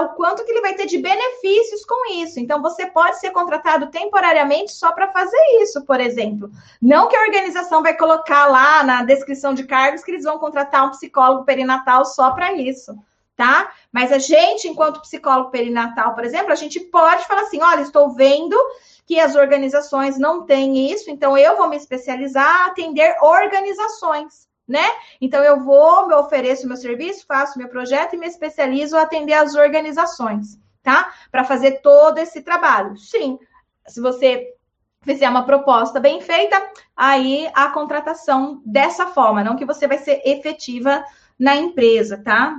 S1: o quanto que ele vai ter de benefícios com isso. Então, você pode ser contratado temporariamente só para fazer isso, por exemplo. Não que a organização vai colocar lá na descrição de cargos que eles vão contratar um psicólogo perinatal só para isso, tá? Mas a gente, enquanto psicólogo perinatal, por exemplo, a gente pode falar assim: olha, estou vendo que as organizações não têm isso, então eu vou me especializar a atender organizações né? Então eu vou, me ofereço meu serviço, faço meu projeto e me especializo a atender as organizações, tá? Para fazer todo esse trabalho. Sim, se você fizer uma proposta bem feita, aí a contratação dessa forma, não que você vai ser efetiva na empresa, tá?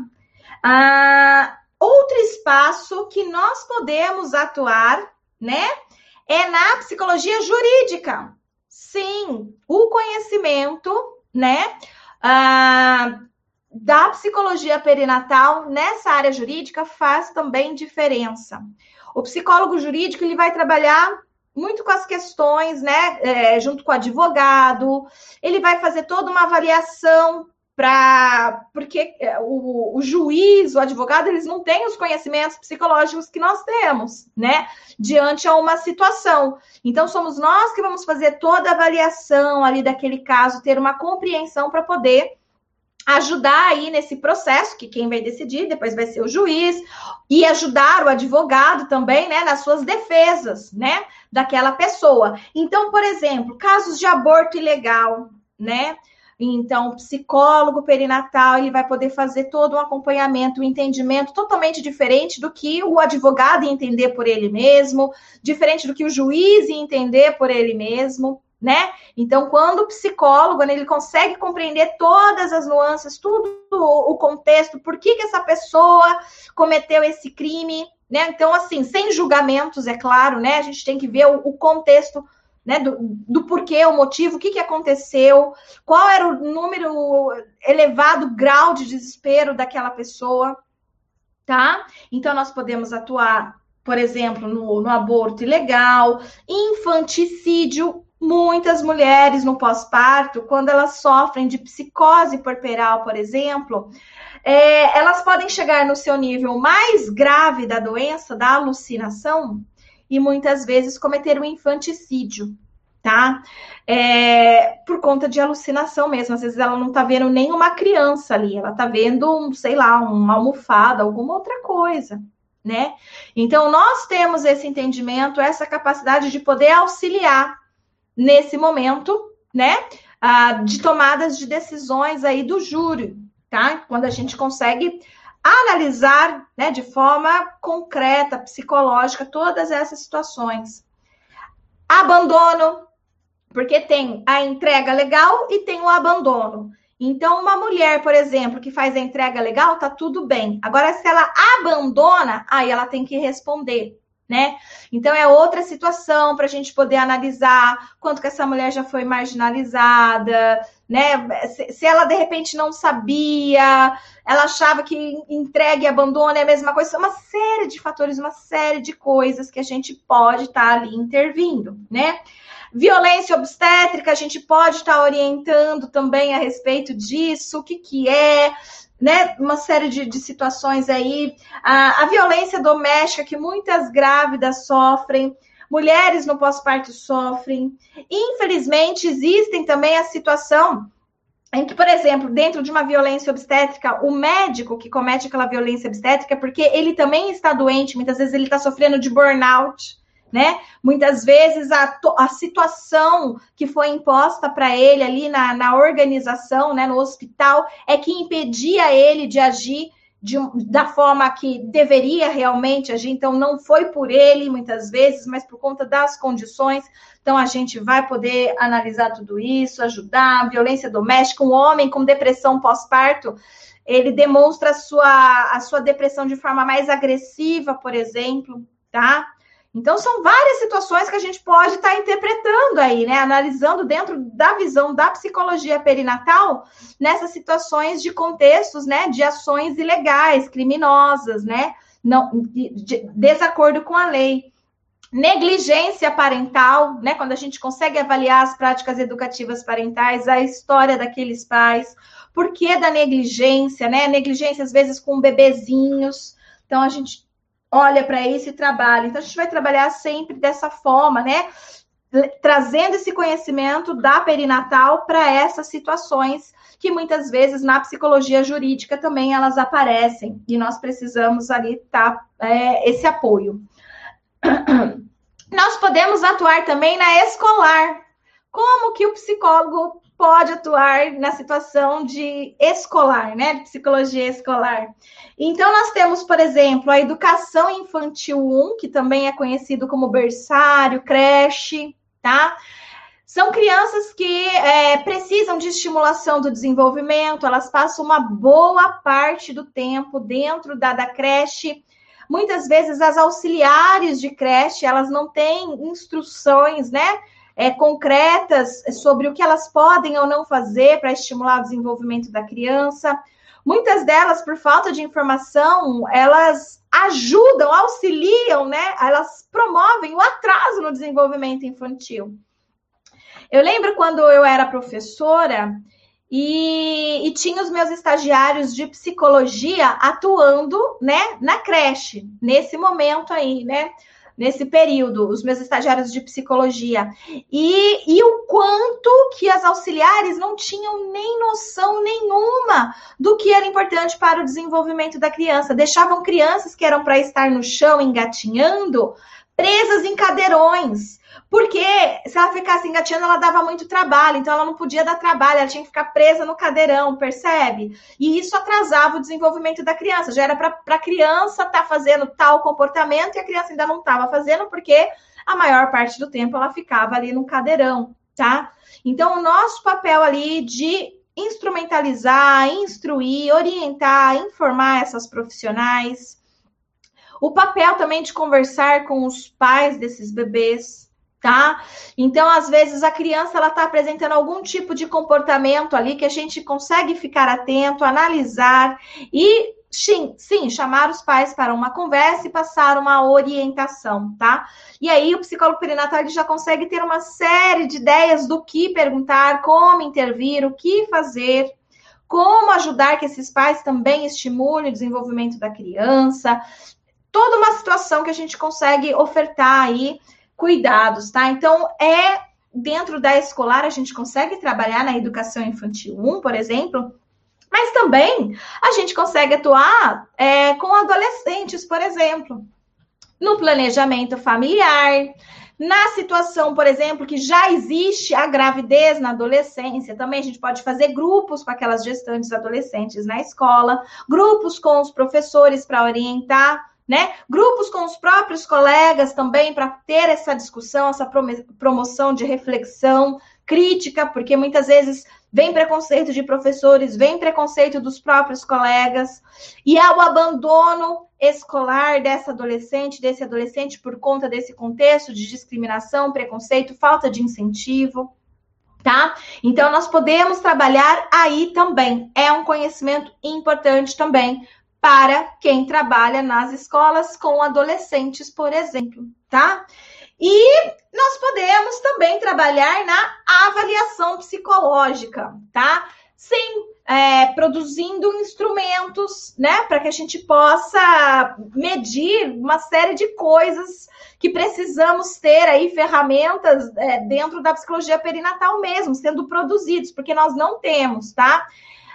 S1: Ah, outro espaço que nós podemos atuar, né? É na psicologia jurídica. Sim, o conhecimento né? Ah, da psicologia perinatal nessa área jurídica faz também diferença. O psicólogo jurídico ele vai trabalhar muito com as questões, né? É, junto com o advogado, ele vai fazer toda uma avaliação para porque é, o, o, juiz, o advogado, eles não têm os conhecimentos psicológicos que nós temos, né? Diante a uma situação. Então, somos nós que vamos fazer toda a avaliação ali daquele caso, ter uma compreensão para poder ajudar aí nesse processo, que quem vai decidir depois vai ser o juiz, e ajudar o advogado também, né, nas suas defesas, né, daquela pessoa. Então, por exemplo, casos de aborto ilegal, né? Então, o psicólogo perinatal, ele vai poder fazer todo um acompanhamento, um entendimento totalmente diferente do que o advogado entender por ele mesmo, diferente do que o juiz entender por ele mesmo, né? Então, quando o psicólogo, ele consegue compreender todas as nuances, tudo o contexto, por que, que essa pessoa cometeu esse crime, né? Então, assim, sem julgamentos, é claro, né? A gente tem que ver o, o contexto né, do, do, porquê, o motivo, o que, que aconteceu, qual era o número elevado grau de desespero daquela pessoa. tá? Então, nós podemos atuar, por exemplo, no, no aborto ilegal, infanticídio. Muitas mulheres no pós-parto, quando elas sofrem de psicose porperal, por exemplo, é, elas podem chegar no seu nível mais grave da doença, da alucinação, e muitas vezes cometer um infanticídio, tá? É, por conta de alucinação mesmo. Às vezes ela não tá vendo nenhuma criança ali, ela tá vendo, um, sei lá, uma almofada, alguma outra coisa, né? Então, nós temos esse entendimento, essa capacidade de poder auxiliar nesse momento, né? Ah, de tomadas de decisões aí do júri, tá? Quando a gente consegue analisar, né, de forma concreta, psicológica, todas essas situações. Abandono, porque tem a entrega legal e tem o abandono. Então, uma mulher, por exemplo, que faz a entrega legal, tá tudo bem. Agora, se ela abandona, aí ela tem que responder né? Então é outra situação para a gente poder analisar quanto que essa mulher já foi marginalizada, né? Se, ela de repente não sabia, ela achava que entregue e abandono é a mesma coisa, uma série de fatores, uma série de coisas que a gente pode estar tá ali intervindo, né? Violência obstétrica, a gente pode estar tá orientando também a respeito disso, o que, que é, né, uma série de, de situações aí, a, a, violência doméstica que muitas grávidas sofrem, mulheres no pós-parto sofrem. Infelizmente, existem também a situação em que, por exemplo, dentro de uma violência obstétrica, o médico que comete aquela violência obstétrica, porque ele também está doente, muitas vezes ele está sofrendo de burnout, né? Muitas vezes a, a situação que foi imposta para ele ali na, na organização, né, no hospital, é que impedia ele de agir de, da forma que deveria realmente agir. Então, não foi por ele, muitas vezes, mas por conta das condições. Então, a gente vai poder analisar tudo isso, ajudar. Violência doméstica, um homem com depressão pós-parto, ele demonstra a sua, a sua depressão de forma mais agressiva, por exemplo, tá? Então, são várias situações que a gente pode estar tá interpretando aí, né? Analisando dentro da visão da psicologia perinatal, nessas situações de contextos, né? De ações ilegais, criminosas, né? Não, de, de desacordo com a lei. Negligência parental, né? Quando a gente consegue avaliar as práticas educativas parentais, a história daqueles pais, por que da negligência, né? Negligência, às vezes, com bebezinhos. Então, a gente olha para isso e trabalha. Então, a gente vai trabalhar sempre dessa forma, né? Trazendo esse conhecimento da perinatal para essas situações que muitas vezes na psicologia jurídica também elas aparecem e nós precisamos ali tá é, esse apoio. Nós podemos atuar também na escolar. Como que o psicólogo pode atuar na situação de escolar, né? Psicologia escolar. Então, nós temos, por exemplo, a educação infantil 1, que também é conhecido como berçário, creche, tá? São crianças que é, precisam de estimulação do desenvolvimento, elas passam uma boa parte do tempo dentro da, da creche. Muitas vezes as auxiliares de creche, elas não têm instruções, né? É, concretas sobre o que elas podem ou não fazer para estimular o desenvolvimento da criança. Muitas delas, por falta de informação, elas ajudam, auxiliam, né? Elas promovem o atraso no desenvolvimento infantil. Eu lembro quando eu era professora e, e, tinha os meus estagiários de psicologia atuando, né, na creche, nesse momento aí, né? Nesse período, os meus estagiários de psicologia, e, e o quanto que as auxiliares não tinham nem noção nenhuma do que era importante para o desenvolvimento da criança. Deixavam crianças que eram para estar no chão engatinhando presas em cadeirões. Porque se ela ficasse engatinhando, ela dava muito trabalho, então ela não podia dar trabalho, ela tinha que ficar presa no cadeirão, percebe? E isso atrasava o desenvolvimento da criança. Já era para a criança estar tá fazendo tal comportamento e a criança ainda não estava fazendo, porque a maior parte do tempo ela ficava ali no cadeirão, tá? Então, o nosso papel ali de instrumentalizar, instruir, orientar, informar essas profissionais. O papel também de conversar com os pais desses bebês, tá? Então, às vezes a criança ela está apresentando algum tipo de comportamento ali que a gente consegue ficar atento, analisar e sim, sim, chamar os pais para uma conversa e passar uma orientação, tá? E aí o psicólogo perinatal já consegue ter uma série de ideias do que perguntar, como intervir, o que fazer, como ajudar que esses pais também estimulem o desenvolvimento da criança. Toda uma situação que a gente consegue ofertar aí cuidados, tá? Então, é dentro da escolar a gente consegue trabalhar na educação infantil 1, por exemplo, mas também a gente consegue atuar é, com adolescentes, por exemplo, no planejamento familiar, na situação, por exemplo, que já existe a gravidez na adolescência, também a gente pode fazer grupos com aquelas gestantes adolescentes na escola, grupos com os professores para orientar, né? Grupos com os próprios colegas também para ter essa discussão, essa promoção de reflexão crítica, porque muitas vezes vem preconceito de professores, vem preconceito dos próprios colegas, e há o abandono escolar dessa adolescente, desse adolescente, por conta desse contexto de discriminação, preconceito, falta de incentivo. Tá? Então, nós podemos trabalhar aí também. É um conhecimento importante também para quem trabalha nas escolas com adolescentes, por exemplo, tá? E nós podemos também trabalhar na avaliação psicológica, tá? Sim, é, produzindo instrumentos, né, para que a gente possa medir uma série de coisas que precisamos ter aí, ferramentas é, dentro da psicologia perinatal mesmo, sendo produzidos, porque nós não temos, tá?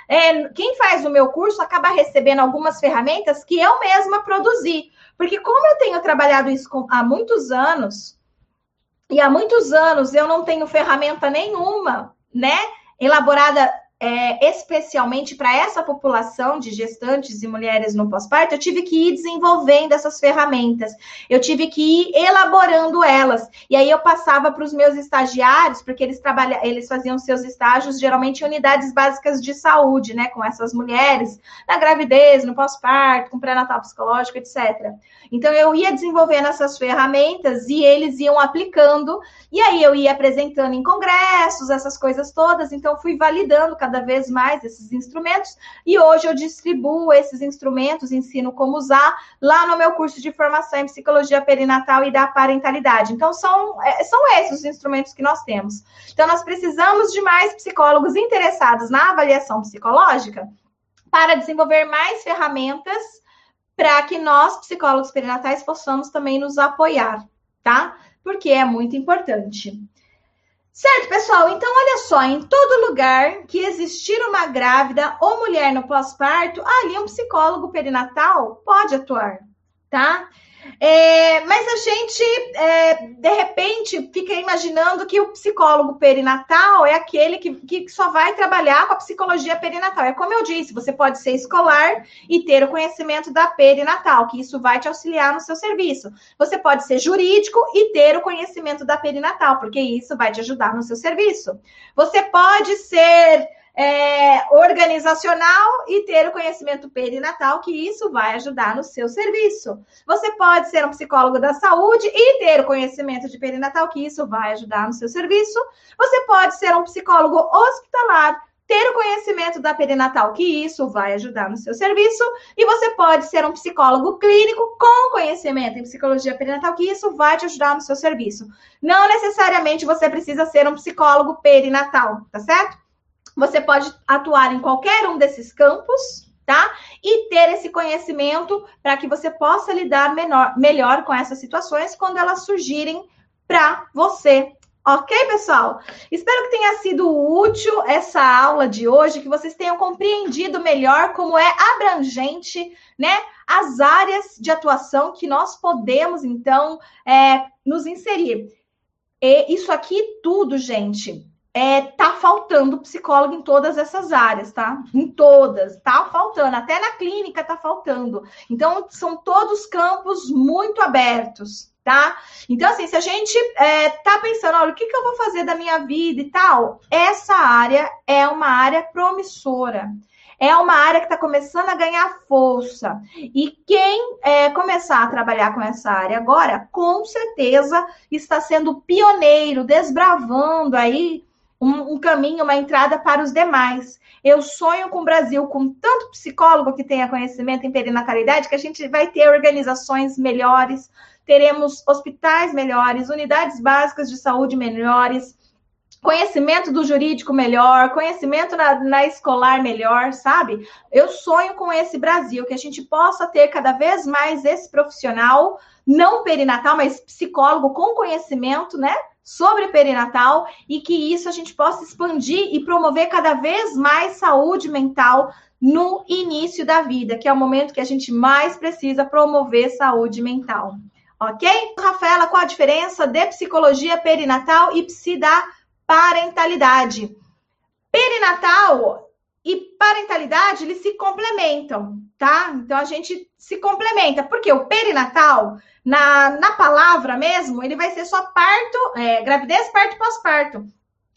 S1: É, quem faz o meu curso acaba recebendo algumas ferramentas que eu mesma produzi. Porque como eu tenho trabalhado isso com, há muitos anos, e há muitos anos eu não tenho ferramenta nenhuma, né, elaborada é, especialmente para essa população de gestantes e mulheres no pós-parto, eu tive que ir desenvolvendo essas ferramentas, eu tive que ir elaborando elas. E aí eu passava para os meus estagiários, porque eles trabalham, eles faziam seus estágios geralmente em unidades básicas de saúde, né, com essas mulheres, na gravidez, no pós-parto, com pré-natal psicológico, etc. Então eu ia desenvolvendo essas ferramentas e eles iam aplicando, e aí eu ia apresentando em congressos, essas coisas todas, então fui validando cada vez mais esses instrumentos e hoje eu distribuo esses instrumentos, ensino como usar lá no meu curso de formação em psicologia perinatal e da parentalidade. Então são, é, são esses os instrumentos que nós temos. Então nós precisamos de mais psicólogos interessados na avaliação psicológica para desenvolver mais ferramentas para que nós, psicólogos perinatais, possamos também nos apoiar, tá? Porque é muito importante. Certo, pessoal? Então, olha só, em todo lugar que existir uma grávida ou mulher no pós-parto, ali um psicólogo perinatal pode atuar, tá? É, mas a gente, é, de repente, fica imaginando que o psicólogo perinatal é aquele que, que só vai trabalhar com a psicologia perinatal. É como eu disse, você pode ser escolar e ter o conhecimento da perinatal, que isso vai te auxiliar no seu serviço. Você pode ser jurídico e ter o conhecimento da perinatal, porque isso vai te ajudar no seu serviço. Você pode ser é, organizacional e ter o conhecimento perinatal, que isso vai ajudar no seu serviço. Você pode ser um psicólogo da saúde e ter o conhecimento de perinatal, que isso vai ajudar no seu serviço. Você pode ser um psicólogo hospitalar, ter o conhecimento da perinatal, que isso vai ajudar no seu serviço, e você pode ser um psicólogo clínico com conhecimento em psicologia perinatal, que isso vai te ajudar no seu serviço. Não necessariamente você precisa ser um psicólogo perinatal, tá certo? Você pode atuar em qualquer um desses campos, tá? E ter esse conhecimento para que você possa lidar menor, melhor com essas situações quando elas surgirem para você. Ok, pessoal? Espero que tenha sido útil essa aula de hoje, que vocês tenham compreendido melhor como é abrangente, né? As áreas de atuação que nós podemos, então, é, nos inserir. E isso aqui tudo, gente, é, tá faltando psicólogo em todas essas áreas, tá? Em todas, tá faltando, até na clínica tá faltando. Então, são todos campos muito abertos, tá? Então, assim, se a gente é, tá pensando, olha, o que, que eu vou fazer da minha vida e tal, essa área é uma área promissora. É uma área que está começando a ganhar força. E quem é, começar a trabalhar com essa área agora, com certeza está sendo pioneiro, desbravando aí um, um, caminho, uma entrada para os demais. Eu sonho com o Brasil com tanto psicólogo que tenha conhecimento em perinatalidade que a gente vai ter organizações melhores, teremos hospitais melhores, unidades básicas de saúde melhores, conhecimento do jurídico melhor, conhecimento na, na, escolar melhor, sabe? Eu sonho com esse Brasil, que a gente possa ter cada vez mais esse profissional, não perinatal, mas psicólogo com conhecimento, né? Sobre perinatal e que isso a gente possa expandir e promover cada vez mais saúde mental no início da vida, que é o momento que a gente mais precisa promover saúde mental. Ok? Rafaela, qual a diferença de psicologia perinatal e psi da parentalidade. Perinatal e parentalidade, eles se complementam, tá? Então a gente se complementa, porque o perinatal, na, na palavra mesmo, ele vai ser só parto, é, gravidez, parto e pós-parto.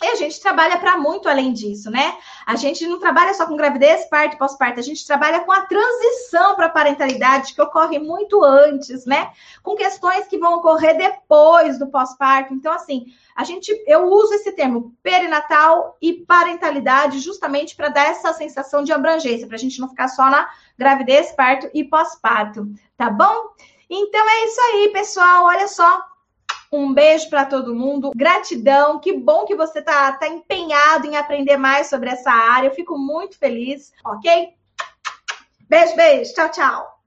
S1: E a gente trabalha para muito além disso, né? A gente não trabalha só com gravidez, parto pós-parto, a gente trabalha com a transição para a parentalidade, que ocorre muito antes, né? Com questões que vão ocorrer depois do pós-parto. Então, assim, a gente, eu uso esse termo perinatal e parentalidade justamente para dar essa sensação de abrangência, para a gente não ficar só na gravidez, parto e pós-parto, tá bom? Então é isso aí, pessoal. Olha só, um beijo para todo mundo. Gratidão. Que bom que você tá, tá empenhado em aprender mais sobre essa área. Eu fico muito feliz, ok? Beijo, beijo. Tchau, tchau.